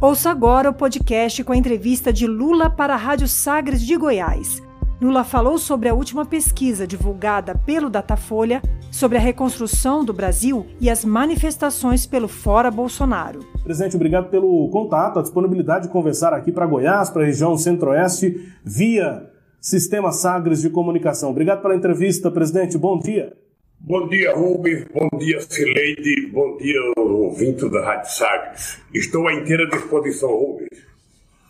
Ouça agora o podcast com a entrevista de Lula para a Rádio Sagres de Goiás. Lula falou sobre a última pesquisa divulgada pelo Datafolha sobre a reconstrução do Brasil e as manifestações pelo Fora Bolsonaro. Presidente, obrigado pelo contato, a disponibilidade de conversar aqui para Goiás, para a região centro-oeste, via Sistema Sagres de Comunicação. Obrigado pela entrevista, presidente. Bom dia. Bom dia, Rubens. Bom dia, Cileide. Bom dia, ouvintes da Rádio Sagres. Estou à inteira disposição, Rubens.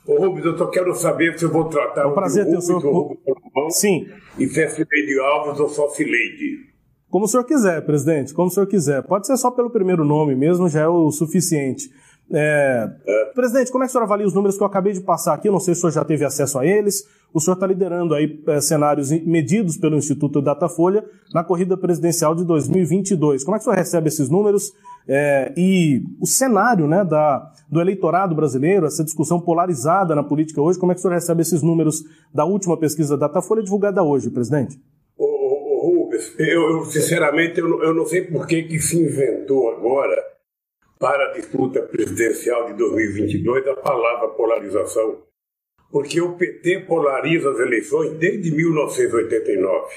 Ô, Rubens, eu só quero saber se eu vou tratar é um prazer ter o senhor. Rubens Sim. E se é Cileide Alves ou só Cileide. Como o senhor quiser, presidente, como o senhor quiser. Pode ser só pelo primeiro nome mesmo, já é o suficiente. É... Presidente, como é que o senhor avalia os números que eu acabei de passar aqui? Não sei se o senhor já teve acesso a eles. O senhor está liderando aí é, cenários medidos pelo Instituto Datafolha na corrida presidencial de 2022. Como é que o senhor recebe esses números é, e o cenário né, da, do eleitorado brasileiro, essa discussão polarizada na política hoje? Como é que o senhor recebe esses números da última pesquisa Datafolha divulgada hoje, presidente? Ô Rubens, eu, eu sinceramente eu, eu não sei por que, que se inventou agora para a disputa presidencial de 2022 a palavra polarização. Porque o PT polariza as eleições desde 1989.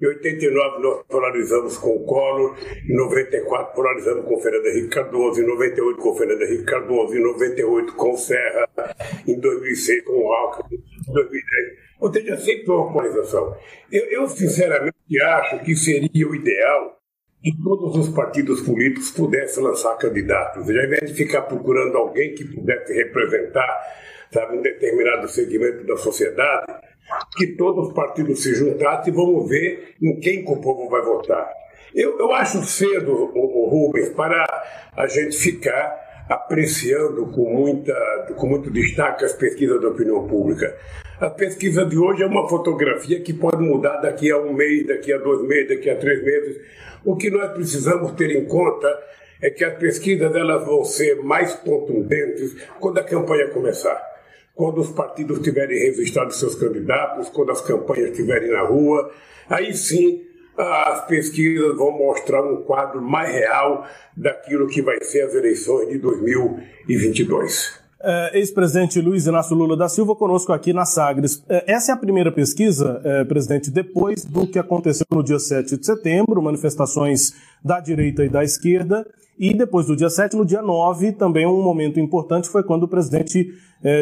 Em 89 nós polarizamos com o Collor, em 94 polarizamos com o Fernando Henrique Cardoso, em 98 com o Fernando Henrique Cardoso, em 98 com o Serra, em 2006 com o Alckmin, em 2010. Ou seja, sempre uma polarização. Eu, eu sinceramente acho que seria o ideal que todos os partidos políticos pudessem lançar candidatos, ao invés de ficar procurando alguém que pudesse representar sabe, um determinado segmento da sociedade, que todos os partidos se juntassem e vamos ver em quem que o povo vai votar. Eu, eu acho cedo, o, o Rubens, para a gente ficar apreciando com, muita, com muito destaque as pesquisas da opinião pública. A pesquisa de hoje é uma fotografia que pode mudar daqui a um mês, daqui a dois meses, daqui a três meses. O que nós precisamos ter em conta é que as pesquisas elas vão ser mais contundentes quando a campanha começar. Quando os partidos tiverem registrado seus candidatos, quando as campanhas estiverem na rua, aí sim as pesquisas vão mostrar um quadro mais real daquilo que vai ser as eleições de 2022. É, Ex-presidente Luiz Inácio Lula da Silva conosco aqui na Sagres. É, essa é a primeira pesquisa, é, presidente, depois do que aconteceu no dia 7 de setembro, manifestações da direita e da esquerda, e depois do dia 7, no dia 9, também um momento importante foi quando o presidente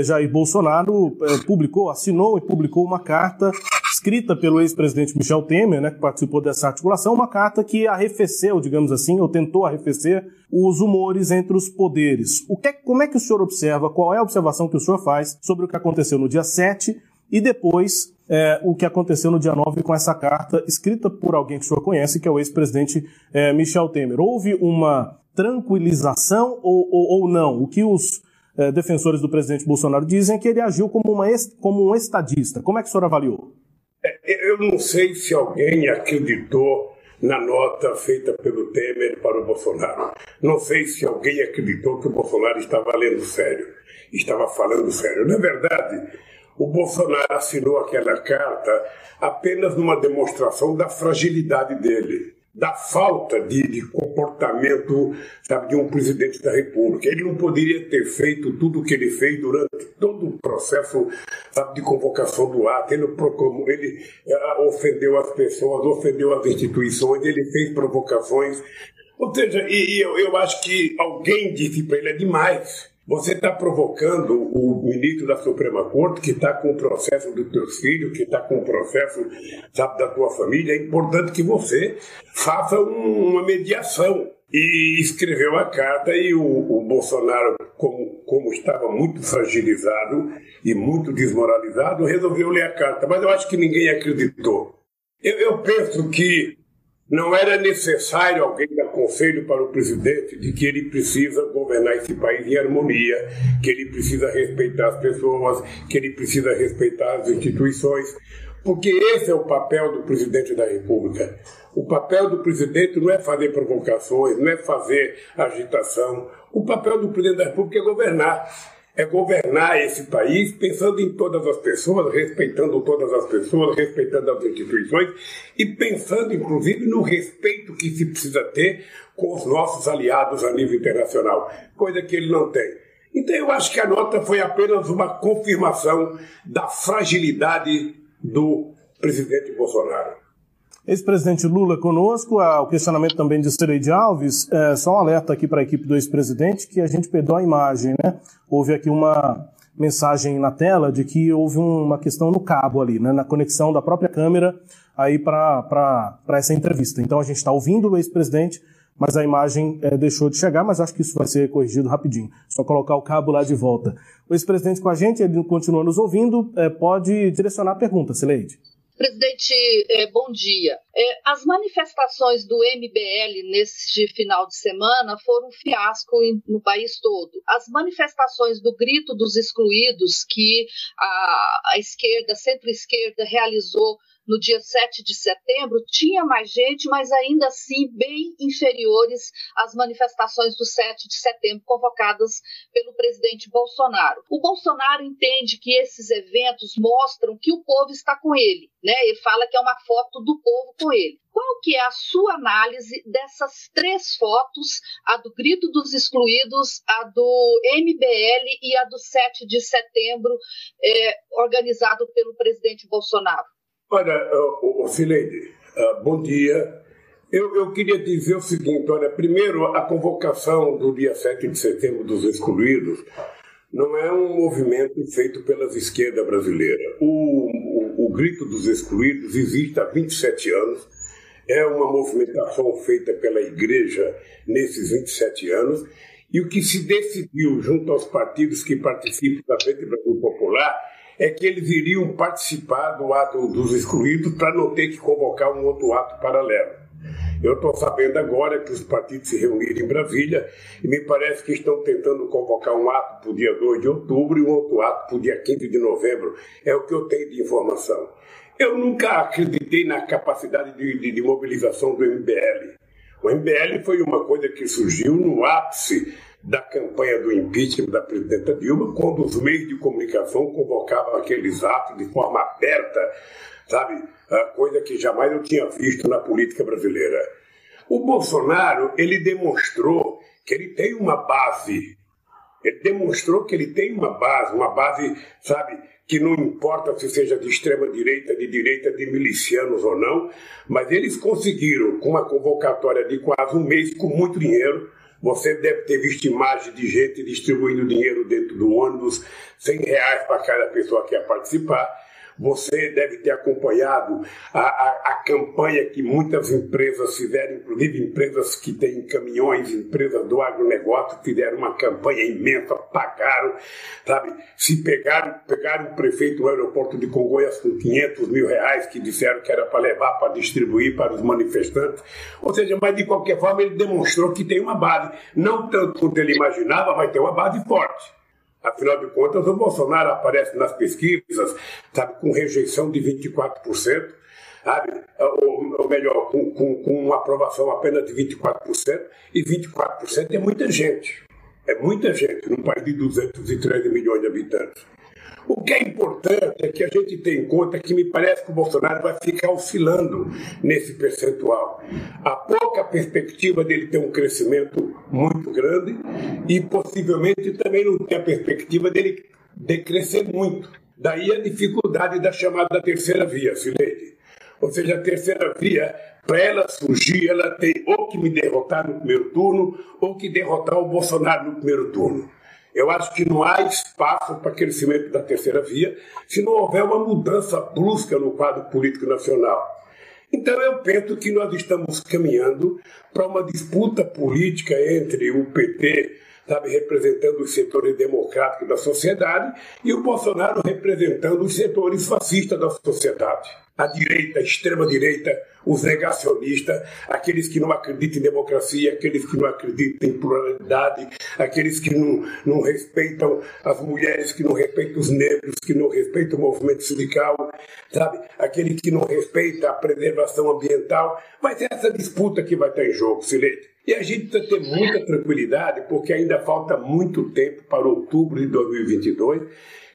Jair Bolsonaro publicou, assinou e publicou uma carta escrita pelo ex-presidente Michel Temer, né, que participou dessa articulação, uma carta que arrefeceu, digamos assim, ou tentou arrefecer os humores entre os poderes. O que, como é que o senhor observa, qual é a observação que o senhor faz sobre o que aconteceu no dia 7 e depois é, o que aconteceu no dia 9 com essa carta escrita por alguém que o senhor conhece, que é o ex-presidente é, Michel Temer. Houve uma tranquilização ou, ou, ou não? O que os é, defensores do presidente Bolsonaro dizem é que ele agiu como, uma, como um estadista. Como é que o senhor avaliou? Eu não sei se alguém acreditou na nota feita pelo Temer para o Bolsonaro. Não sei se alguém acreditou que o Bolsonaro estava lendo sério, estava falando sério. Na verdade, o Bolsonaro assinou aquela carta apenas numa demonstração da fragilidade dele da falta de, de, comportamento sabe, de um presidente da República. Ele não poderia ter feito tudo o que ele fez durante todo o processo sabe, de convocação do ato. Ele, ele uh, ofendeu as pessoas, ofendeu as instituições, ele fez provocações. Ou seja, e, e eu, eu acho que alguém disse para ele é demais. Você está provocando o ministro da Suprema Corte, que está com o processo dos teus filhos, que está com o processo sabe, da tua família. É importante que você faça um, uma mediação. E escreveu a carta e o, o Bolsonaro, como, como, estava muito fragilizado e muito desmoralizado, resolveu ler a carta. Mas eu acho que ninguém acreditou. Eu, eu penso que não era necessário alguém dar conselho para o presidente de que ele precisa governar esse país em harmonia, que ele precisa respeitar as pessoas, que ele precisa respeitar as instituições, porque esse é o papel do presidente da República. O papel do presidente não é fazer provocações, não é fazer agitação. O papel do presidente da República é governar é governar esse país pensando em todas as pessoas, respeitando todas as pessoas, respeitando as instituições e pensando, inclusive, no respeito que se precisa ter com os nossos aliados a nível internacional, coisa que ele não tem. Então eu acho que a nota foi apenas uma confirmação da fragilidade do presidente Bolsonaro. Ex-presidente Lula conosco, o questionamento também de Sileide Alves, é, só um alerta aqui para a equipe do ex-presidente que a gente perdeu a imagem, né? Houve aqui uma mensagem na tela de que houve uma questão no cabo ali, né, na conexão da própria câmera aí para essa entrevista. Então a gente está ouvindo o ex-presidente, mas a imagem é, deixou de chegar, mas acho que isso vai ser corrigido rapidinho. Só colocar o cabo lá de volta. O ex-presidente com a gente, ele continua nos ouvindo, é, pode direcionar a pergunta, Sileide. Presidente, é, bom dia. É, as manifestações do MBL neste final de semana foram um fiasco no país todo. As manifestações do Grito dos Excluídos, que a esquerda, centro-esquerda, realizou no dia 7 de setembro, tinha mais gente, mas ainda assim bem inferiores às manifestações do 7 de setembro convocadas pelo presidente Bolsonaro. O Bolsonaro entende que esses eventos mostram que o povo está com ele, né? Ele fala que é uma foto do povo com ele. Qual que é a sua análise dessas três fotos, a do Grito dos Excluídos, a do MBL e a do 7 de setembro, é, organizado pelo presidente Bolsonaro? Olha, o uh, bom dia. Eu, eu, queria dizer o seguinte: olha, primeiro, a convocação do dia 7 de setembro dos excluídos não é um movimento feito pelas esquerdas brasileiras. O, o, o Grito dos Excluídos existe há 27 anos, é uma movimentação feita pela igreja nesses 27 anos, e o que se decidiu junto aos partidos que participam da Frente Brasil Popular é que eles iriam participar do ato dos excluídos para não ter que convocar um outro ato paralelo. Eu estou sabendo agora que os partidos se reuniram em Brasília e me parece que estão tentando convocar um ato para o dia 2 de outubro e um outro ato para o dia 15 de novembro. É o que eu tenho de informação. Eu nunca acreditei na capacidade de, de, de mobilização do MBL. O MBL foi uma coisa que surgiu no ápice da campanha do impeachment da presidenta Dilma, quando os meios de comunicação convocavam aqueles atos de forma aberta, sabe? Coisa que jamais eu tinha visto na política brasileira. O Bolsonaro, ele demonstrou que ele tem uma base. Ele demonstrou que ele tem uma base, uma base, sabe, que não importa se seja de extrema direita, de direita, de milicianos ou não, mas eles conseguiram, com uma convocatória de quase um mês, com muito dinheiro, você deve ter visto imagens de gente distribuindo dinheiro dentro do ônibus, 100 reais para cada pessoa que quer participar. Você deve ter acompanhado a, a, a, campanha que muitas empresas fizeram, inclusive empresas que têm caminhões, empresas do agronegócio, fizeram uma campanha imensa, pagaram, sabe? Se pegaram, pegaram o prefeito do aeroporto de Congonhas com 500 mil reais, que disseram que era para levar para distribuir para os manifestantes. Ou seja, mas de qualquer forma ele demonstrou que tem uma base, não tanto quanto ele imaginava, mas tem uma base forte. Afinal de contas, o Bolsonaro aparece nas pesquisas, sabe, com rejeição de 24%, sabe, ou, ou melhor, com, com, com uma aprovação apenas de 24%, e 24% é muita gente. É muita gente num país de 213 milhões de habitantes. O que é importante é que a gente tenha em conta que me parece que o Bolsonaro vai ficar oscilando nesse percentual. Há pouca perspectiva dele ter um crescimento muito grande e possivelmente também não tem a perspectiva dele decrescer muito. Daí a dificuldade da chamada terceira via, Sileide. Ou seja, a terceira via, para ela surgir, ela tem ou que me derrotar no primeiro turno ou que derrotar o Bolsonaro no primeiro turno. Eu acho que não há espaço para crescimento da terceira via se não houver uma mudança brusca no quadro político nacional. Então eu penso que nós estamos caminhando para uma disputa política entre o PT, sabe, representando os setores democráticos da sociedade, e o Bolsonaro representando os setores fascistas da sociedade a direita, a extrema-direita, os negacionistas, aqueles que não acreditam em democracia, aqueles que não acreditam em pluralidade, aqueles que não, não respeitam as mulheres, que não respeitam os negros, que não respeitam o movimento sindical, sabe? Aquele que não respeita a preservação ambiental. Vai ser essa disputa que vai estar em jogo, Silete. E a gente precisa ter muita tranquilidade, porque ainda falta muito tempo para outubro de 2022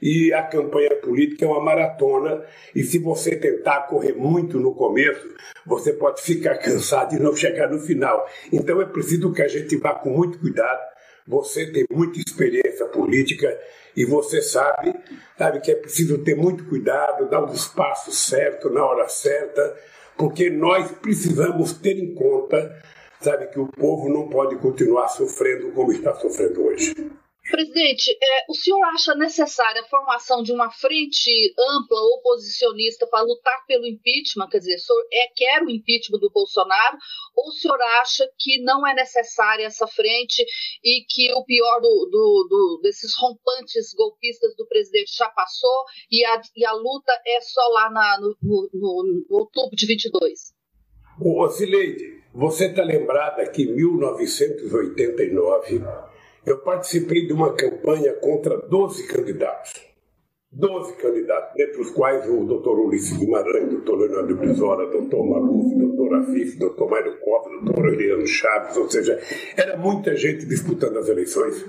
e a campanha política é uma maratona. E se você tentar correr muito no começo, você pode ficar cansado e não chegar no final. Então é preciso que a gente vá com muito cuidado. Você tem muita experiência política e você sabe, sabe que é preciso ter muito cuidado, dar os passos certos na hora certa, porque nós precisamos ter em conta, sabe, que o povo não pode continuar sofrendo como está sofrendo hoje. Presidente, é, o senhor acha necessária a formação de uma frente ampla oposicionista para lutar pelo impeachment? Quer dizer, o senhor é, quer o impeachment do Bolsonaro ou o senhor acha que não é necessária essa frente e que o pior do, do, do, desses rompantes golpistas do presidente já passou e a, e a luta é só lá na, no, no, no, no outubro de 22? Ô, Cileide, você está lembrada que em 1989 eu participei de uma campanha contra 12 candidatos. 12 candidatos, dentre os quais o doutor Ulisses Guimarães, doutor Leonardo Brizola, doutor Maluf, doutor Afif, doutor Mário Costa, doutor Aureliano Chaves, ou seja, era muita gente disputando as eleições.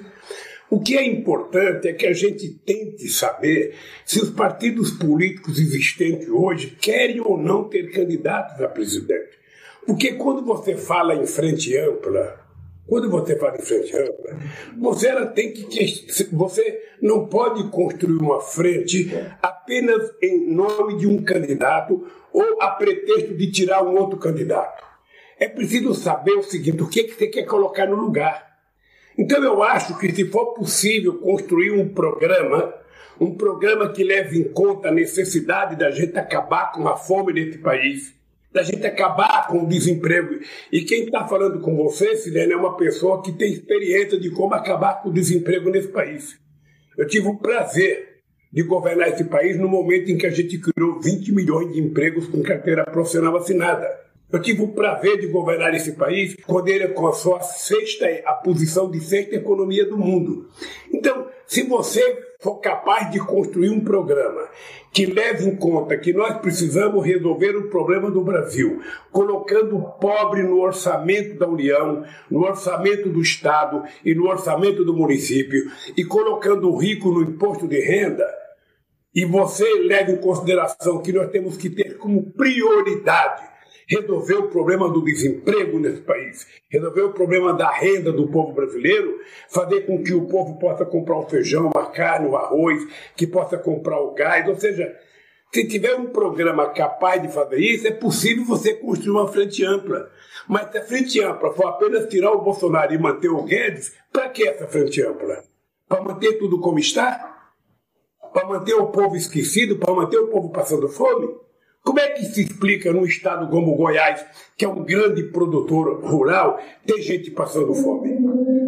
O que é importante é que a gente tente saber se os partidos políticos existentes hoje querem ou não ter candidatos a presidente. Porque quando você fala em frente ampla, quando você fala em frente ampla, você ela tem que você não pode construir uma frente apenas em nome de um candidato ou a pretexto de tirar um outro candidato. É preciso saber o seguinte: o que, é que você quer colocar no lugar. Então eu acho que se for possível construir um programa, um programa que leve em conta a necessidade da gente acabar com a fome nesse país, da gente acabar com o desemprego. E quem está falando com você, Silene, é uma pessoa que tem experiência de como acabar com o desemprego nesse país. Eu tive o prazer de governar esse país no momento em que a gente criou 20 milhões de empregos com carteira profissional assinada. Eu tive o prazer de governar esse país quando ele alcançou a sexta, a posição de sexta economia do mundo. Então, se você for capaz de construir um programa que leve em conta que nós precisamos resolver o problema do Brasil, colocando o pobre no orçamento da União, no orçamento do Estado e no orçamento do município, e colocando o rico no imposto de renda, e você leve em consideração que nós temos que ter como prioridade resolver o problema do desemprego nesse país, resolver o problema da renda do povo brasileiro, fazer com que o povo possa comprar o feijão, a carne, o arroz, que possa comprar o gás, ou seja, se tiver um programa capaz de fazer isso, é possível você construir uma frente ampla. Mas se a frente ampla for apenas tirar o Bolsonaro e manter o Guedes, para que essa frente ampla? Para manter tudo como está? Para manter o povo esquecido? Para manter o povo passando fome? Como é que se explica num estado como Goiás, que é um grande produtor rural, ter gente passando fome?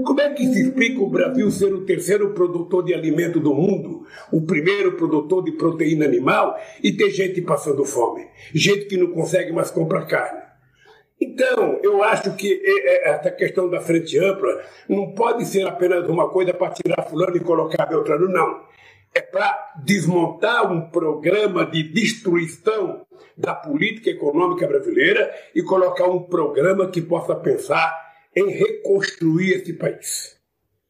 Como é que se explica o Brasil ser o terceiro produtor de alimento do mundo, o primeiro produtor de proteína animal, e ter gente passando fome? Gente que não consegue mais comprar carne. Então, eu acho que é, é, essa questão da frente ampla não pode ser apenas uma coisa para tirar fulano e colocar Beltrano, não é para desmontar um programa de destruição da política econômica brasileira e colocar um programa que possa pensar em reconstruir esse país.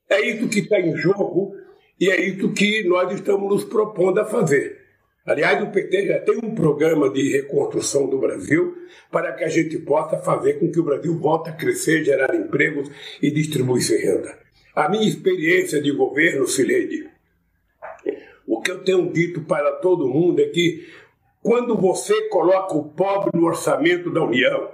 É isso que está em jogo e é isso que nós estamos nos propondo a fazer. Aliás, o PT já tem um programa de reconstrução do Brasil para que a gente possa fazer com que o Brasil volte a crescer, gerar empregos e distribuir renda. A minha experiência de governo, Silene, o que eu tenho dito para todo mundo é que quando você coloca o pobre no orçamento da União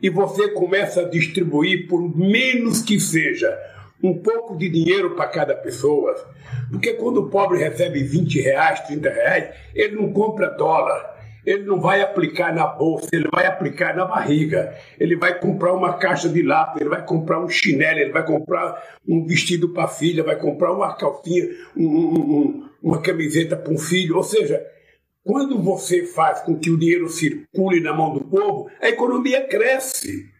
e você começa a distribuir, por menos que seja, um pouco de dinheiro para cada pessoa, porque quando o pobre recebe 20 reais, 30 reais, ele não compra dólar, ele não vai aplicar na bolsa, ele vai aplicar na barriga. Ele vai comprar uma caixa de lápis, ele vai comprar um chinelo, ele vai comprar um vestido para a filha, vai comprar uma calcinha, um, um, uma camiseta para um filho. Ou seja, quando você faz com que o dinheiro circule na mão do povo, a economia cresce.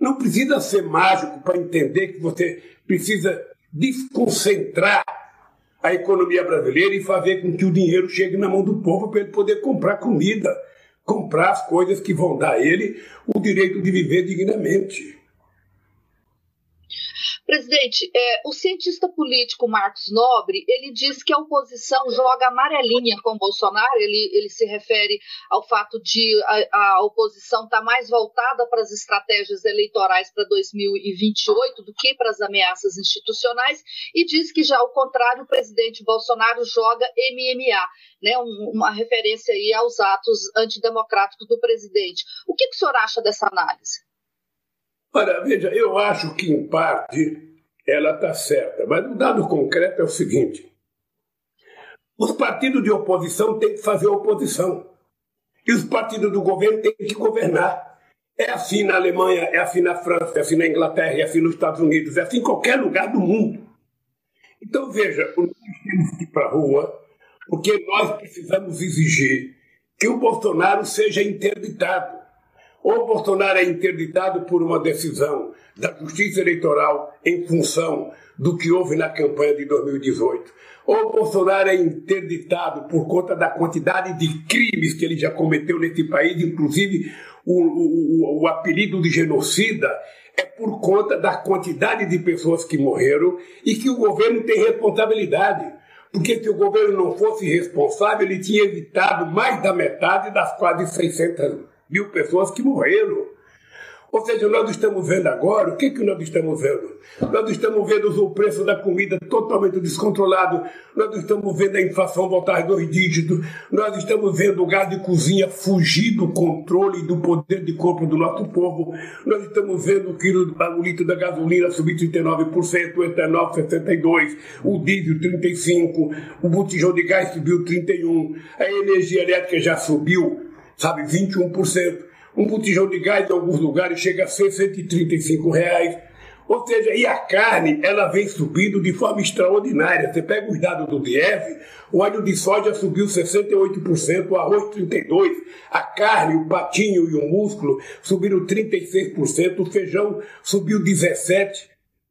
Não precisa ser mágico para entender que você precisa desconcentrar a economia brasileira e fazer com que o dinheiro chegue na mão do povo para ele poder comprar comida, comprar as coisas que vão dar a ele o direito de viver dignamente. Presidente, é, o cientista político Marcos Nobre, ele diz que a oposição joga amarelinha com Bolsonaro, ele, ele se refere ao fato de a, a oposição estar tá mais voltada para as estratégias eleitorais para 2028 do que para as ameaças institucionais, e diz que já ao contrário, o presidente Bolsonaro joga MMA, né, uma referência aí aos atos antidemocráticos do presidente. O que, que o senhor acha dessa análise? Olha, veja, eu acho que em parte ela está certa, mas o dado concreto é o seguinte: os partidos de oposição têm que fazer oposição e os partidos do governo têm que governar. É assim na Alemanha, é assim na França, é assim na Inglaterra, é assim nos Estados Unidos, é assim em qualquer lugar do mundo. Então veja, nós temos que ir para a rua porque nós precisamos exigir que o Bolsonaro seja interditado ou Bolsonaro é interditado por uma decisão da Justiça Eleitoral em função do que houve na campanha de 2018, ou Bolsonaro é interditado por conta da quantidade de crimes que ele já cometeu nesse país, inclusive o, o, o apelido de genocida é por conta da quantidade de pessoas que morreram e que o governo tem responsabilidade. Porque se o governo não fosse responsável, ele tinha evitado mais da metade das quase 600 mil pessoas que morreram. Ou seja, nós estamos vendo agora, o que, que nós estamos vendo? Nós estamos vendo o preço da comida totalmente descontrolado, nós estamos vendo a inflação voltar a dois dígitos, nós estamos vendo o gás de cozinha fugir do controle e do poder de compra do nosso povo, nós estamos vendo o quilo, o litro da gasolina subir 39%, o etanol 62%, o diesel 35%, o botijão de gás subiu 31%, a energia elétrica já subiu sabe, 21%. Um botijão de gás em alguns lugares chega a ser 135 reais. Ou seja, e a carne, ela vem subindo de forma extraordinária. Você pega os dados do DF, o óleo de soja subiu 68%, o arroz 32%, a carne, o patinho e o músculo subiram 36%, o feijão subiu 17%,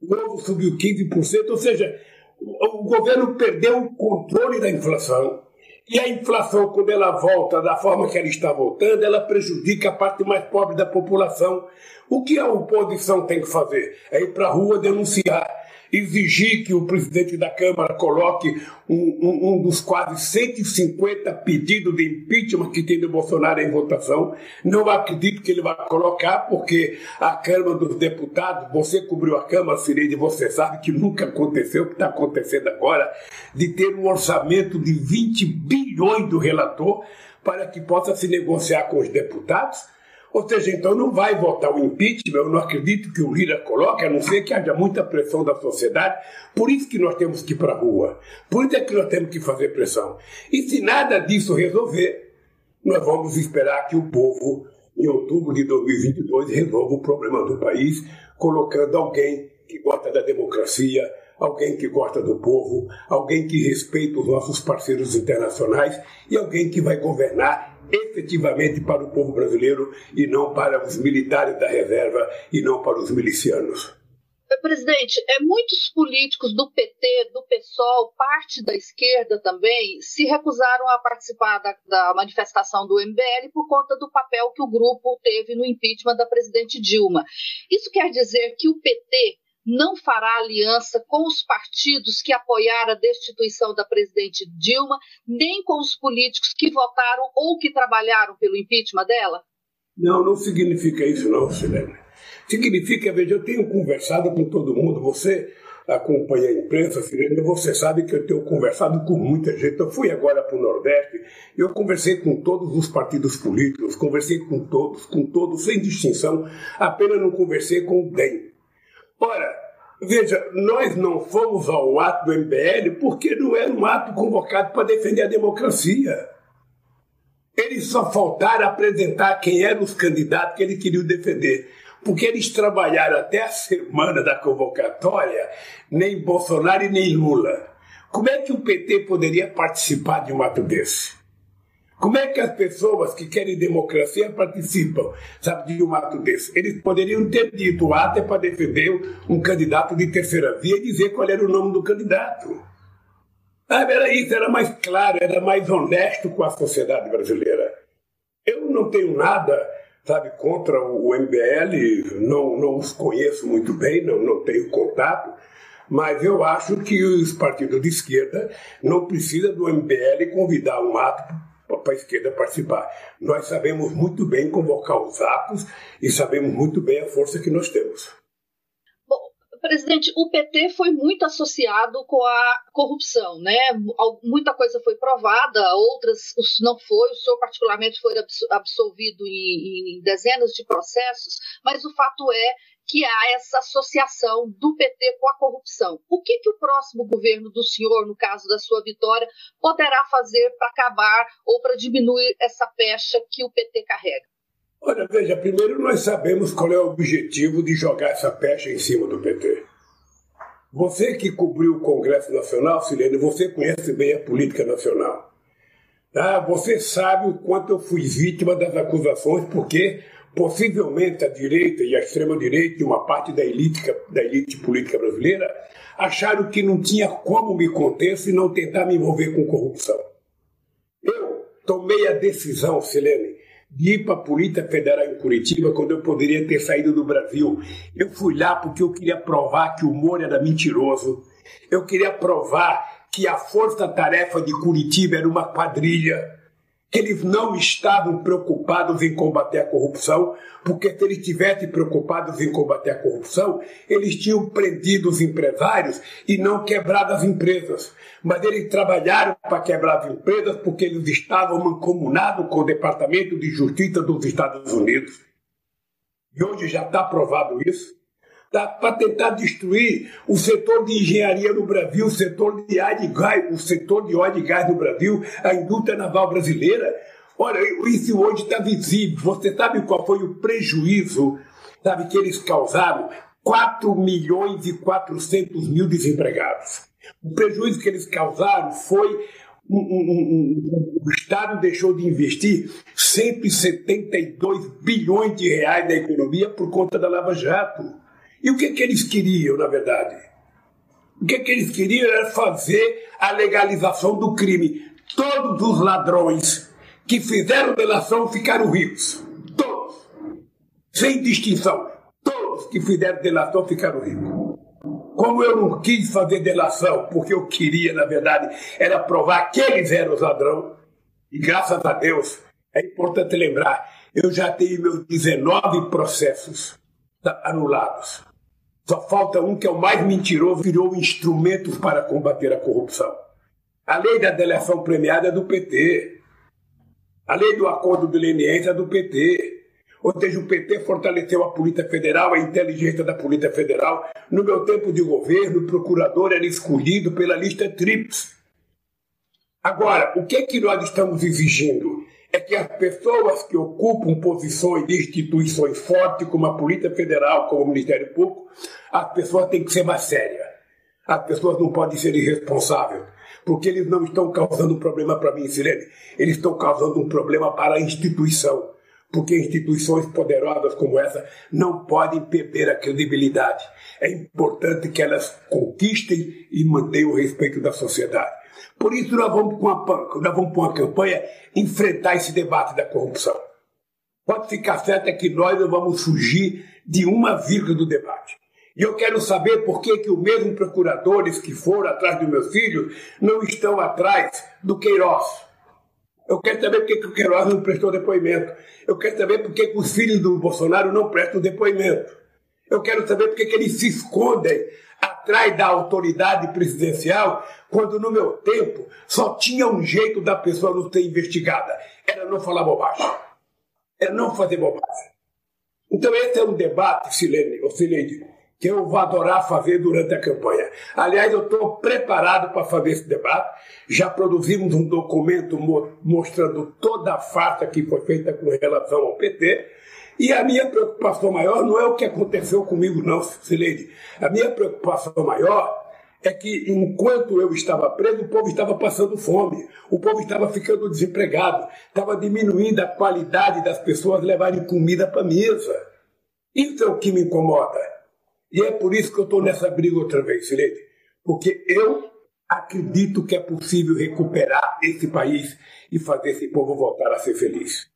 o ovo subiu 15%, ou seja, o governo perdeu o controle da inflação e a inflação, quando ela volta da forma que ela está voltando, ela prejudica a parte mais pobre da população. O que a oposição tem que fazer? É ir para a rua denunciar exigir que o presidente da Câmara coloque um, um, um, dos quase 150 pedidos de impeachment que tem do Bolsonaro em votação. Não acredito que ele vai colocar, porque a Câmara dos Deputados, você cobriu a Câmara, Cireide, você sabe que nunca aconteceu o que está acontecendo agora, de ter um orçamento de 20 bilhões do relator para que possa se negociar com os deputados ou seja, então não vai votar o impeachment, eu não acredito que o Lira coloque, a não ser que haja muita pressão da sociedade. Por isso que nós temos que ir para a rua. Por isso é que nós temos que fazer pressão. E se nada disso resolver, nós vamos esperar que o povo, em outubro de 2022, resolva o problema do país, colocando alguém que gosta da democracia, alguém que gosta do povo, alguém que respeita os nossos parceiros internacionais e alguém que vai governar efetivamente para o povo brasileiro e não para os militares da reserva e não para os milicianos. Presidente, é, muitos políticos do PT, do PSOL, parte da esquerda também, se recusaram a participar da, da, manifestação do MBL por conta do papel que o grupo teve no impeachment da presidente Dilma. Isso quer dizer que o PT não fará aliança com os partidos que apoiaram a destituição da presidente Dilma, nem com os políticos que votaram ou que trabalharam pelo impeachment dela? Não, não significa isso, não, Silene. Significa, veja, eu tenho conversado com todo mundo, você acompanha a imprensa, Silene, você sabe que eu tenho conversado com muita gente. Eu fui agora para o Nordeste, eu conversei com todos os partidos políticos, conversei com todos, com todos, sem distinção, apenas não conversei com o DEM Ora, veja, nós não fomos ao ato do MBL porque não era um ato convocado para defender a democracia. Eles só faltaram apresentar quem eram os candidatos que eles queriam defender. Porque eles trabalharam até a semana da convocatória, nem Bolsonaro e nem Lula. Como é que o PT poderia participar de um ato desse? Como é que as pessoas que querem democracia participam, sabe, de um ato desse? Eles poderiam ter dito o ato é para defender um candidato de terceira via e dizer qual era o nome do candidato. Ah, era isso, era mais claro, era mais honesto com a sociedade brasileira. Eu não tenho nada sabe, contra o MBL, não, não os conheço muito bem, não, não tenho contato, mas eu acho que os partidos de esquerda não precisam do MBL convidar um ato para a esquerda participar. Nós sabemos muito bem convocar os atos e sabemos muito bem a força que nós temos. Bom, presidente, o PT foi muito associado com a corrupção, né? Muita coisa foi provada, outras não foi. O senhor, particularmente, foi absolvido em, em dezenas de processos, mas o fato é que há essa associação do PT com a corrupção. O que, que o próximo governo do senhor, no caso da sua vitória, poderá fazer para acabar ou para diminuir essa pecha que o PT carrega? Olha, veja, primeiro nós sabemos qual é o objetivo de jogar essa pecha em cima do PT. Você que cobriu o Congresso Nacional, Silene, você conhece bem a política nacional. Tá? Você sabe o quanto eu fui vítima das acusações, porque Possivelmente a direita e a extrema-direita e uma parte da elite, da elite política brasileira acharam que não tinha como me conter se não tentar me envolver com corrupção. Eu tomei a decisão, Silene, de ir para a Polícia Federal em Curitiba quando eu poderia ter saído do Brasil. Eu fui lá porque eu queria provar que o Moro era mentiroso. Eu queria provar que a força-tarefa de Curitiba era uma quadrilha eles não estavam preocupados em combater a corrupção, porque se eles estivessem preocupados em combater a corrupção, eles tinham prendido os empresários e não quebrado as empresas. Mas eles trabalharam para quebrar as empresas porque eles estavam mancomunados com o Departamento de Justiça dos Estados Unidos. E hoje já está provado isso para tentar destruir o setor de engenharia no Brasil, o setor de óleo e gás, o setor de óleo e gás no Brasil, a indústria naval brasileira. Olha, isso hoje está visível. Você sabe qual foi o prejuízo sabe, que eles causaram? 4 milhões e 400 mil desempregados. O prejuízo que eles causaram foi o Estado deixou de investir 172 bilhões de reais na economia por conta da Lava Jato. E o que, que eles queriam, na verdade? O que, que eles queriam era fazer a legalização do crime. Todos os ladrões que fizeram delação ficaram ricos. Todos. Sem distinção. Todos que fizeram delação ficaram ricos. Como eu não quis fazer delação, porque eu queria, na verdade, era provar que eles eram os ladrões, e graças a Deus, é importante lembrar, eu já tenho meus 19 processos anulados. Só falta um que é o mais mentiroso, virou instrumentos para combater a corrupção. A lei da delação premiada é do PT. A lei do acordo de leniência é do PT. Ou seja, o PT fortaleceu a Polícia Federal, a inteligência da Polícia Federal. No meu tempo de governo, o procurador era escolhido pela lista TRIPS. Agora, o que, é que nós estamos exigindo? É que as pessoas que ocupam posições de instituições fortes, como a Polícia Federal, como o Ministério Público, as pessoas têm que ser mais sérias. As pessoas não podem ser irresponsáveis, porque eles não estão causando um problema para mim, Sirene. Eles estão causando um problema para a instituição, porque instituições poderosas como essa não podem perder a credibilidade. É importante que elas conquistem e mantenham o respeito da sociedade. Por isso, nós vamos, com uma, nós vamos com uma campanha enfrentar esse debate da corrupção. Pode ficar certo é que nós não vamos fugir de uma vírgula do debate. E eu quero saber por que, que os mesmos procuradores que foram atrás do meu filho não estão atrás do Queiroz. Eu quero saber por que, que o Queiroz não prestou depoimento. Eu quero saber por que, que os filhos do Bolsonaro não prestam depoimento. Eu quero saber por que, que eles se escondem atrás da autoridade presidencial, quando no meu tempo só tinha um jeito da pessoa não ser investigada: era não falar bobagem, era não fazer bobagem. Então, esse é um debate, Silene, ou Silene, que eu vou adorar fazer durante a campanha. Aliás, eu estou preparado para fazer esse debate. Já produzimos um documento mostrando toda a farsa que foi feita com relação ao PT e a minha preocupação maior não é o que aconteceu comigo, não, Sileide. A minha preocupação maior é que, enquanto eu estava preso, o povo estava passando fome, o povo estava ficando desempregado, estava diminuindo a qualidade das pessoas levarem comida para a mesa. Isso é o que me incomoda. E é por isso que eu estou nessa briga outra vez, Sileide. Porque eu acredito que é possível recuperar esse país e fazer esse povo voltar a ser feliz.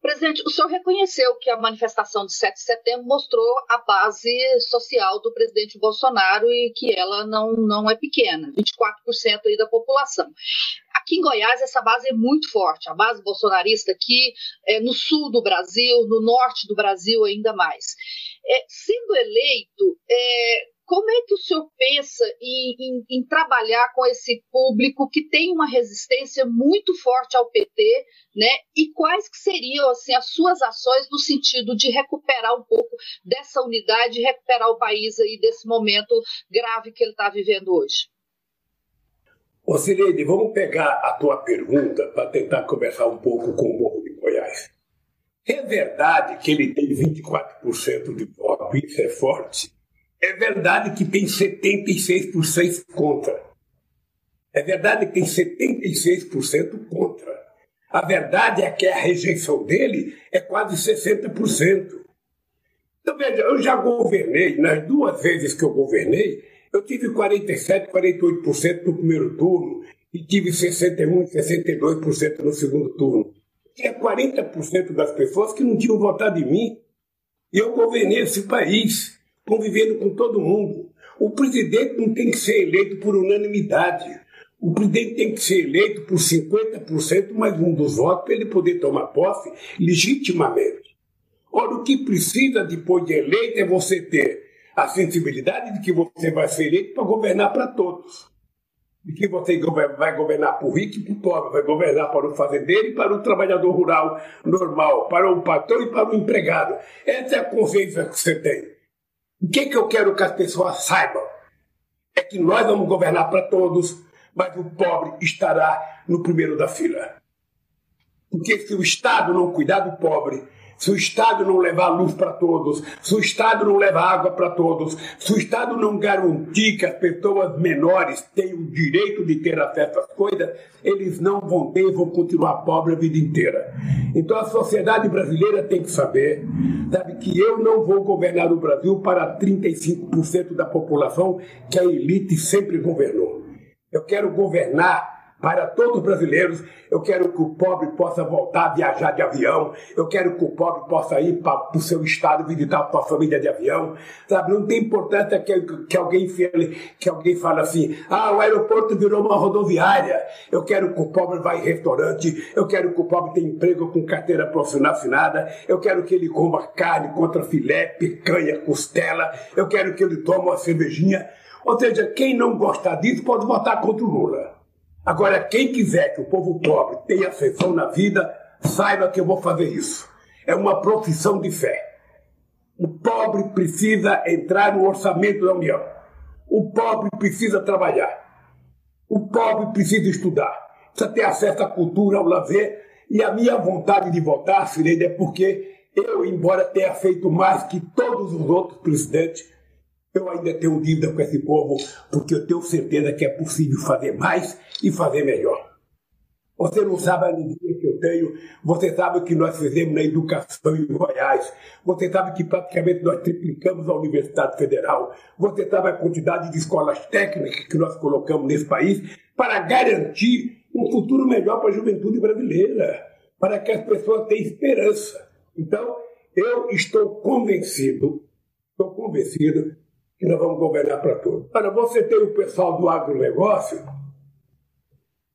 Presidente, o senhor reconheceu que a manifestação de 7 de setembro mostrou a base social do presidente Bolsonaro e que ela não, não é pequena, 24% aí da população. Aqui em Goiás, essa base é muito forte, a base bolsonarista aqui é, no sul do Brasil, no norte do Brasil ainda mais. É, sendo eleito, é, como é que o senhor pensa em, em, em, trabalhar com esse público que tem uma resistência muito forte ao PT, né? E quais que seriam assim as suas ações no sentido de recuperar um pouco dessa unidade, recuperar o país aí desse momento grave que ele está vivendo hoje? Ô Cileide, vamos pegar a tua pergunta para tentar conversar um pouco com o povo de Goiás. É verdade que ele tem 24% de voto, isso é forte. É verdade que tem 76% contra. É verdade que tem 76% contra. A verdade é que a rejeição dele é quase 60%. Então, veja, eu já governei, nas duas vezes que eu governei, eu tive 47%, 48% no primeiro turno e tive 61%, 62% no segundo turno. Tinha 40% das pessoas que não tinham votado em mim. E eu governei esse país convivendo com todo mundo. O presidente não tem que ser eleito por unanimidade. O presidente tem que ser eleito por 50% mais um dos votos para ele poder tomar posse legitimamente. Ora, o que precisa depois de eleito é você ter a sensibilidade de que você vai ser eleito para governar para todos. De que você vai governar para o rico e para o pobre, vai governar para o fazendeiro e para o trabalhador rural normal, para o patrão e para o empregado. Essa é a consciência que você tem. O que, que eu quero que as pessoas saibam? É que nós vamos governar para todos, mas o pobre estará no primeiro da fila. Porque se o Estado não cuidar do pobre, se o Estado não levar luz para todos, se o Estado não levar água para todos, se o Estado não garantir que as pessoas menores tenham o direito de ter acesso às coisas, eles não vão ter e vão continuar pobres a vida inteira. Então a sociedade brasileira tem que saber, sabe, que eu não vou governar o Brasil para 35% da população que a elite sempre governou. Eu quero governar para todos os brasileiros. Eu quero que o pobre possa voltar a viajar de avião. Eu quero que o pobre possa ir para o seu estado visitar a sua família de avião. Sabe? Não tem importância que, que, alguém fale, que alguém fale assim: ah, o aeroporto virou uma rodoviária. Eu quero que o pobre vá em restaurante. Eu quero que o pobre tenha emprego com carteira profissional assinada. Eu quero que ele coma carne contra filé, picanha, costela. Eu quero que ele tome uma cervejinha. Ou seja, quem não gostar disso pode votar contra o Lula. Agora, quem quiser que o povo pobre tenha ascensão na vida, saiba que eu vou fazer isso. É uma profissão de fé. O pobre precisa entrar no orçamento da União. O pobre precisa trabalhar. O pobre precisa estudar. Precisa ter acesso à cultura, ao lazer. E a minha vontade de votar, Cireide, é porque eu, embora tenha feito mais que todos os outros presidentes, eu ainda tenho dívida com esse povo, porque eu tenho certeza que é possível fazer mais e fazer melhor. Você não sabe a alegria que eu tenho, você sabe o que nós fizemos na educação em Goiás, você sabe que praticamente nós triplicamos a Universidade Federal, você sabe a quantidade de escolas técnicas que nós colocamos nesse país para garantir um futuro melhor para a juventude brasileira, para que as pessoas tenham esperança. Então, eu estou convencido, estou convencido que nós vamos governar para todos. Olha, você tem o pessoal do agronegócio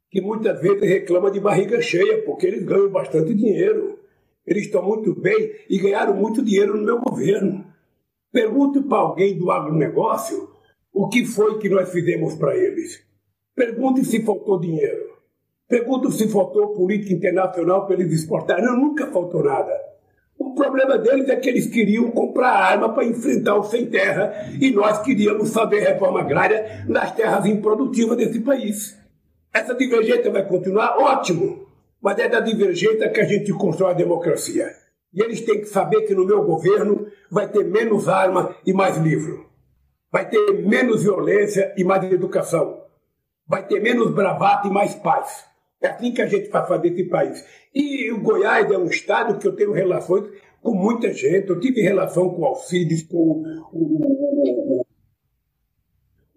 que muitas vezes reclama de barriga cheia, porque eles ganham bastante dinheiro. Eles estão muito bem e ganharam muito dinheiro no meu governo. Pergunte para alguém do agronegócio o que foi que nós fizemos para eles. Pergunte se faltou dinheiro. Pergunte se faltou política internacional para eles exportarem. Não, nunca faltou nada. O problema deles é que eles queriam comprar arma para enfrentar o sem terra e nós queríamos fazer reforma agrária nas terras improdutivas desse país. Essa divergência vai continuar? Ótimo! Mas é da divergência que a gente constrói a democracia. E eles têm que saber que no meu governo vai ter menos arma e mais livro. Vai ter menos violência e mais educação. Vai ter menos bravata e mais paz. É assim que a gente vai fazer esse país. E o Goiás é um estado que eu tenho relações com muita gente. Eu tive relação com Alcides, com o, o,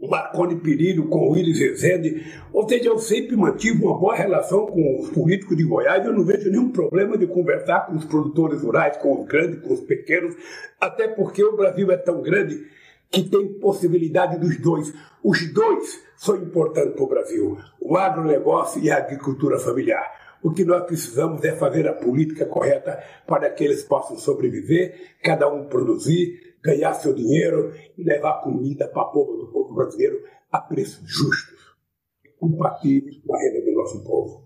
o, Marconi Perillo, com o Willis Rezende. Ou seja, eu sempre mantive uma boa relação com os políticos de Goiás. Eu não vejo nenhum problema de conversar com os produtores rurais, com os grandes, com os pequenos, até porque o Brasil é tão grande que tem possibilidade dos dois. Os dois são importantes para o Brasil: o agronegócio e a agricultura familiar. O que nós precisamos é fazer a política correta para que eles possam sobreviver, cada um produzir, ganhar seu dinheiro e levar comida para o povo do povo brasileiro a preços justos, compatíveis com a renda do nosso povo.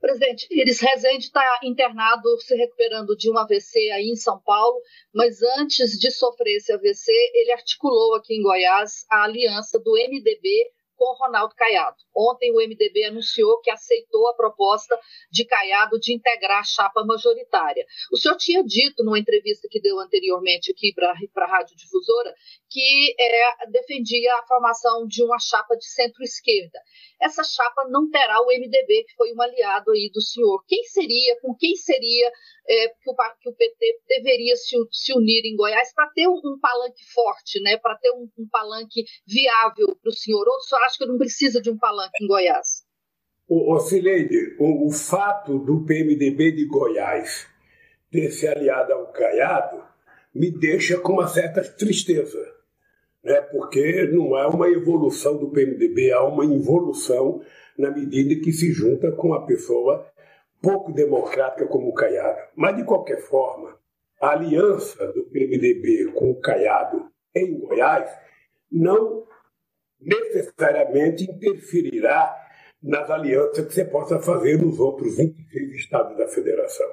Presidente, Iris Rezende está internado, se recuperando de um AVC aí em São Paulo, mas antes de sofrer esse AVC, ele articulou aqui em Goiás a aliança do MDB com Ronaldo Caiado. Ontem o MDB anunciou que aceitou a proposta de Caiado de integrar a chapa majoritária. O senhor tinha dito numa entrevista que deu anteriormente aqui para a Rádio Difusora que é, defendia a formação de uma chapa de centro-esquerda. Essa chapa não terá o MDB, que foi um aliado aí do senhor. Quem seria, com quem seria é, que, o, que, o, PT deveria se, se unir em Goiás para ter um, um, palanque forte, né? para ter um, um palanque viável para o senhor? Ou o que não precisa de um palanque em Goiás? O Cileide, o, o fato do PMDB de Goiás ter se aliado ao Caiado me deixa com uma certa tristeza né? porque não há uma evolução do PMDB, há uma involução na medida que se junta com a pessoa pouco democrática como o Caiado. Mas, de qualquer forma, a aliança do PMDB com o Caiado em Goiás não necessariamente interferirá nas alianças que você possa fazer nos outros 26 estados da federação.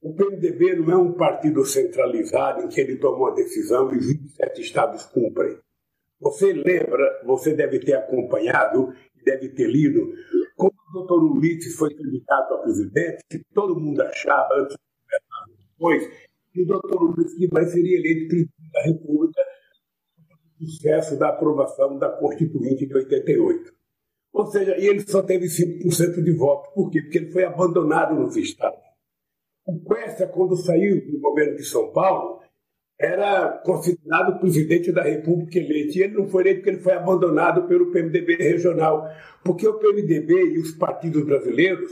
O PMDB não é um partido centralizado em que ele toma uma decisão e 27 estados cumprem. Você lembra, você deve ter acompanhado, deve ter lido, como o doutor Ulisses foi candidato a presidente, que todo mundo achava, antes depois, que o doutor Ulisses Guimarães seria eleito presidente da República sucesso da aprovação da Constituinte de 88. Ou seja, e ele só teve 5% de voto. Por quê? Porque ele foi abandonado nos estados. O Questa, quando saiu do governo de São Paulo, era considerado presidente da República eleito. E ele não foi eleito porque ele foi abandonado pelo PMDB regional. Porque o PMDB e os partidos brasileiros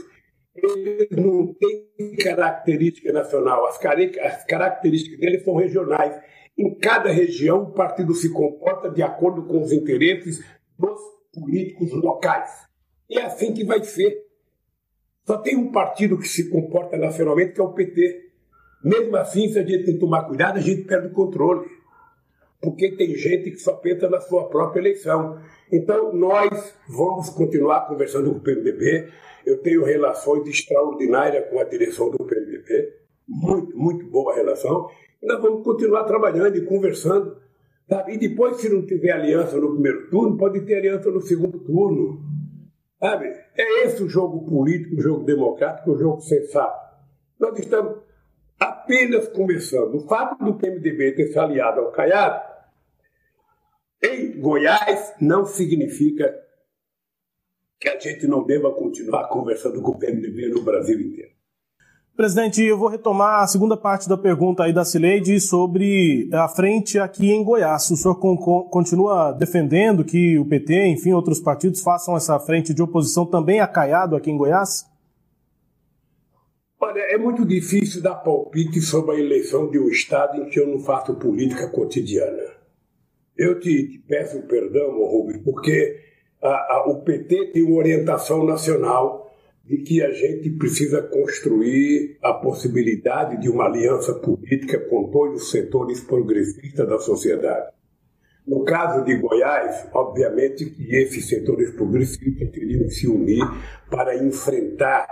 eles não têm característica nacional. As, as características deles são regionais. Em cada região, o partido se comporta de acordo com os interesses dos políticos locais. E é assim que vai ser. Só tem um partido que se comporta nacionalmente, que é o PT. Mesmo assim, se a gente tem que tomar cuidado, a gente perde o controle. Porque tem gente que só pensa na sua própria eleição. Então, nós vamos continuar conversando com o PMDB. Eu tenho relações extraordinárias com a direção do PMDB. Muito, muito boa relação. Nós vamos continuar trabalhando e conversando. Sabe? E depois, se não tiver aliança no primeiro turno, pode ter aliança no segundo turno. Sabe? É esse o jogo político, o jogo democrático, o jogo sensato. Nós estamos apenas começando. O fato do PMDB ter se aliado ao Caiado em Goiás não significa que a gente não deva continuar conversando com o PMDB no Brasil inteiro. Presidente, eu vou retomar a segunda parte da pergunta aí da Cileide sobre a frente aqui em Goiás. O senhor continua defendendo que o PT, enfim, outros partidos façam essa frente de oposição também acaiado aqui em Goiás? Olha, é muito difícil dar palpite sobre a eleição de um Estado em que eu não faço política cotidiana. Eu te, te peço perdão, Rubens, porque a, a, o PT tem uma orientação nacional de que a gente precisa construir a possibilidade de uma aliança política com todos os setores progressistas da sociedade. No caso de Goiás, obviamente que esses setores progressistas teriam que se unir para enfrentar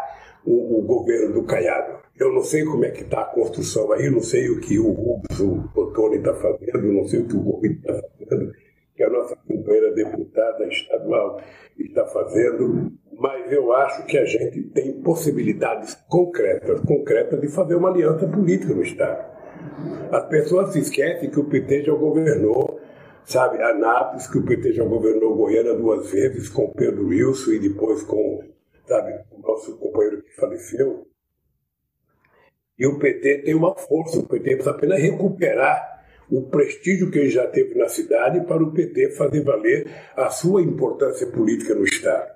o, o governo do Caiado. Eu não sei como é que está a construção aí, não sei o que o Rubens, o está fazendo, não sei o que o Gomes está fazendo, a nossa companheira deputada estadual está fazendo, mas eu acho que a gente tem possibilidades concretas, concretas de fazer uma aliança política no Estado. As pessoas se esquecem que o PT já governou, sabe, Anápolis, que o PT já governou Goiânia duas vezes com Pedro Wilson e depois com, sabe, o nosso companheiro que faleceu. E o PT tem uma força, o PT precisa apenas recuperar o prestígio que ele já teve na cidade para o PT fazer valer a sua importância política no Estado.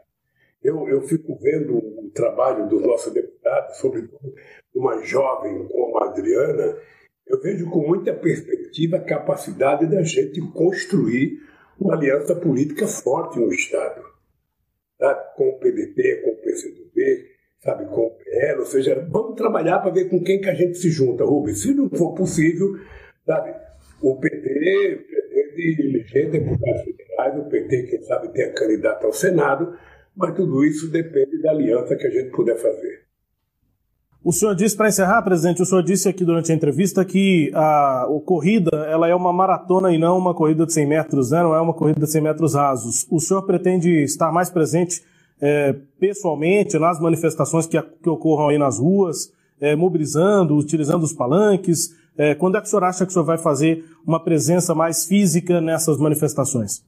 Eu, eu fico vendo o trabalho dos nossos deputados, sobretudo uma jovem como a Adriana, eu vejo com muita perspectiva a capacidade da gente construir uma aliança política forte no Estado. Sabe? Com o PDT, com o PCdoB, sabe? com o PL, ou seja, vamos trabalhar para ver com quem que a gente se junta, Rubens. Se não for possível, sabe? O PT pretende eleger deputados federais, o PT, quem sabe, tem a candidata ao Senado, mas tudo isso depende da aliança que a gente puder fazer. O senhor disse, para encerrar, presidente, o senhor disse aqui durante a entrevista que a, a, corrida ela é uma maratona e não uma corrida de 100 metros, né? não é uma corrida de 100 metros rasos. O senhor pretende estar mais presente é, pessoalmente nas manifestações que, que, ocorram aí nas ruas, é, mobilizando, utilizando os palanques? É, quando é que o senhor acha que o senhor vai fazer uma presença mais física nessas manifestações?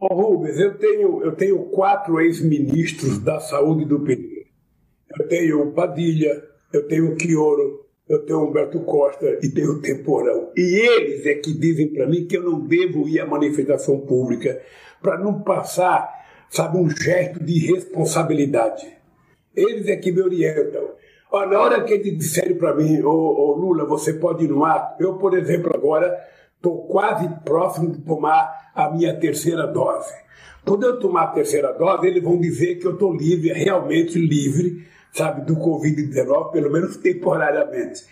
Ô Rubens, eu tenho, eu tenho quatro ex-ministros da saúde do PT eu tenho o Padilha, eu tenho o Quioro, eu tenho o Humberto Costa e tenho o Temporão. E eles é que dizem para mim que eu não devo ir à manifestação pública para não passar, sabe, um gesto de responsabilidade. Eles é que me orientam. Ó, na hora que eles disseram para mim, ô, Lula, você pode ir no ato, eu, por exemplo, agora estou quase próximo de tomar a minha terceira dose. Quando eu tomar a terceira dose, eles vão dizer que eu estou livre, realmente livre, sabe, do Covid-19, pelo menos temporariamente.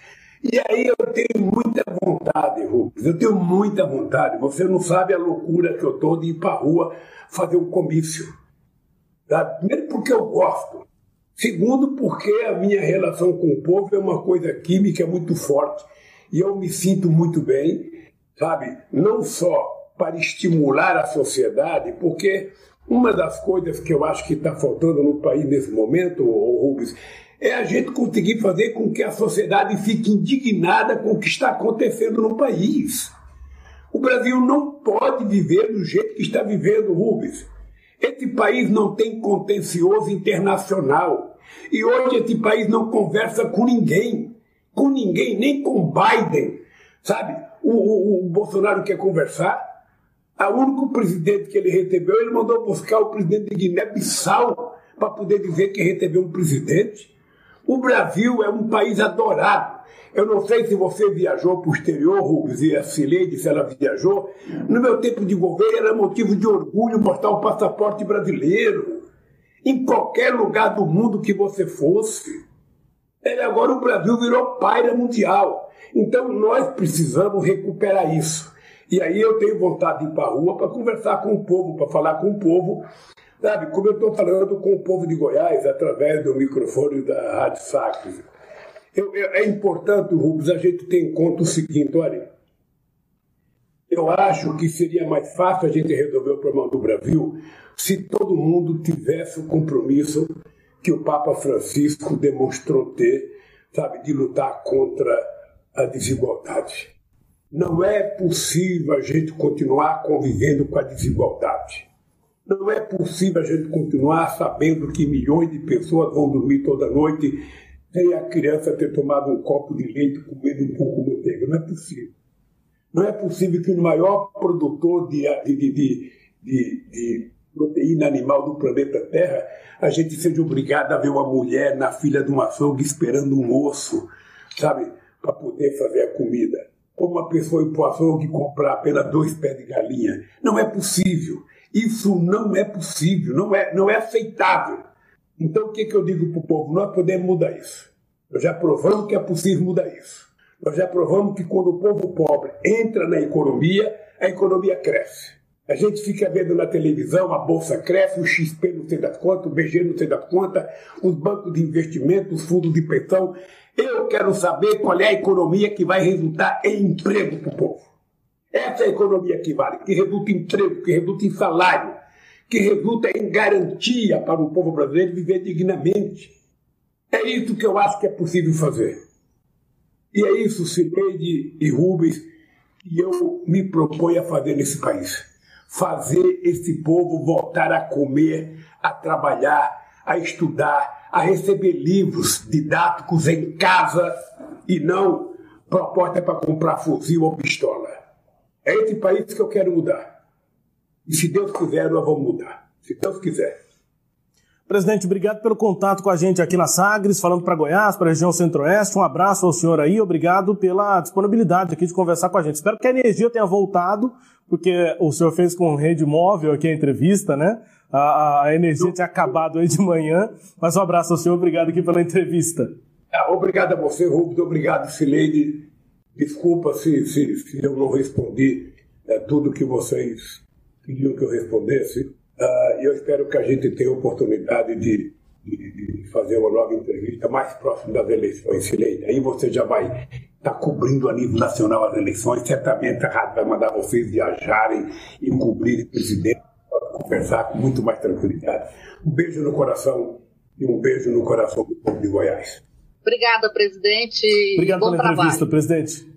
E aí eu tenho muita vontade, Rubens, eu tenho muita vontade. Você não sabe a loucura que eu estou de ir para a rua fazer um comício. Tá? Primeiro porque eu gosto. Segundo porque a minha relação com o povo é uma coisa química muito forte. E eu me sinto muito bem, sabe? Não só para estimular a sociedade, porque uma das coisas que eu acho que está faltando no país nesse momento, Rubens, é a gente conseguir fazer com que a sociedade fique indignada com o que está acontecendo no país. O Brasil não pode viver do jeito que está vivendo, Rubens. Esse país não tem contencioso internacional. E hoje esse país não conversa com ninguém. Com ninguém, nem com Biden. Sabe? O, o, o Bolsonaro quer conversar, o único presidente que ele recebeu, ele mandou buscar o presidente de Guiné-Bissau para poder dizer que recebeu um presidente. O Brasil é um país adorado. Eu não sei se você viajou para o exterior, Rubens, Cileide, se ela viajou. No meu tempo de governo era motivo de orgulho mostrar o passaporte brasileiro. Em qualquer lugar do mundo que você fosse. Ele agora o Brasil virou paira mundial. Então nós precisamos recuperar isso. E aí eu tenho vontade de ir para a rua para conversar com o povo, para falar com o povo, sabe? Como eu estou falando com o povo de Goiás através do microfone da Rádio Sacres. Eu, eu, é importante, Rubens, a gente ter em conta o seguinte: olha, eu acho que seria mais fácil a gente resolver o problema do Brasil se todo mundo tivesse o compromisso que o Papa Francisco demonstrou ter, sabe, de lutar contra a desigualdade. Não é possível a gente continuar convivendo com a desigualdade. Não é possível a gente continuar sabendo que milhões de pessoas vão dormir toda noite sem a criança ter tomado um copo de leite comendo um pouco de manteiga. Não é possível. Não é possível que o maior produtor de, de, de, de, proteína animal do planeta Terra, a gente seja obrigado a ver uma mulher na fila de um açougue esperando um osso, sabe, para poder fazer a comida como uma pessoa ir para o açougue comprar apenas dois pés de galinha. Não é possível. Isso não é possível, não é, não é aceitável. Então o que, que eu digo para o povo? Nós podemos mudar isso. Nós já provamos que é possível mudar isso. Nós já provamos que quando o povo pobre entra na economia, a economia cresce. A gente fica vendo na televisão, a bolsa cresce, o XP não sei das quantas, o BG não sei das quantas, os bancos de investimento, os fundos de pensão. Eu quero saber qual é a economia que vai resultar em emprego para o povo. Essa é a economia que vale, que resulta em emprego, que resulta em salário, que resulta em garantia para o povo brasileiro viver dignamente. É isso que eu acho que é possível fazer. E é isso, Cineide e Rubens, que eu me proponho a fazer nesse país. Fazer esse povo voltar a comer, a trabalhar, a estudar, a receber livros didáticos em casa e não proposta para comprar fuzil ou pistola. É esse país que eu quero mudar. E se Deus quiser, nós vamos mudar. Se Deus quiser. Presidente, obrigado pelo contato com a gente aqui na Sagres, falando para Goiás, para a região centro-oeste. Um abraço ao senhor aí, obrigado pela disponibilidade aqui de conversar com a gente. Espero que a energia tenha voltado, porque o senhor fez com rede móvel aqui a entrevista, né? A, a energia tinha acabado aí de manhã, mas um abraço ao senhor, obrigado aqui pela entrevista. Ah, obrigado a você, Rubens, obrigado, Sileide. Desculpa se, se, se eu não respondi é, tudo que vocês queriam que eu respondesse. Uh, eu espero que a gente tenha a oportunidade de, de, de, fazer uma nova entrevista mais próximo das eleições, Sileide. Aí você já vai estar tá cobrindo a nível nacional as eleições. Certamente a rádio vai mandar vocês viajarem e cobrir o presidente para conversar com muito mais tranquilidade. Um beijo no coração e um beijo no coração do povo de Goiás. Obrigada, presidente. Obrigado Bom pela trabalho. entrevista, presidente.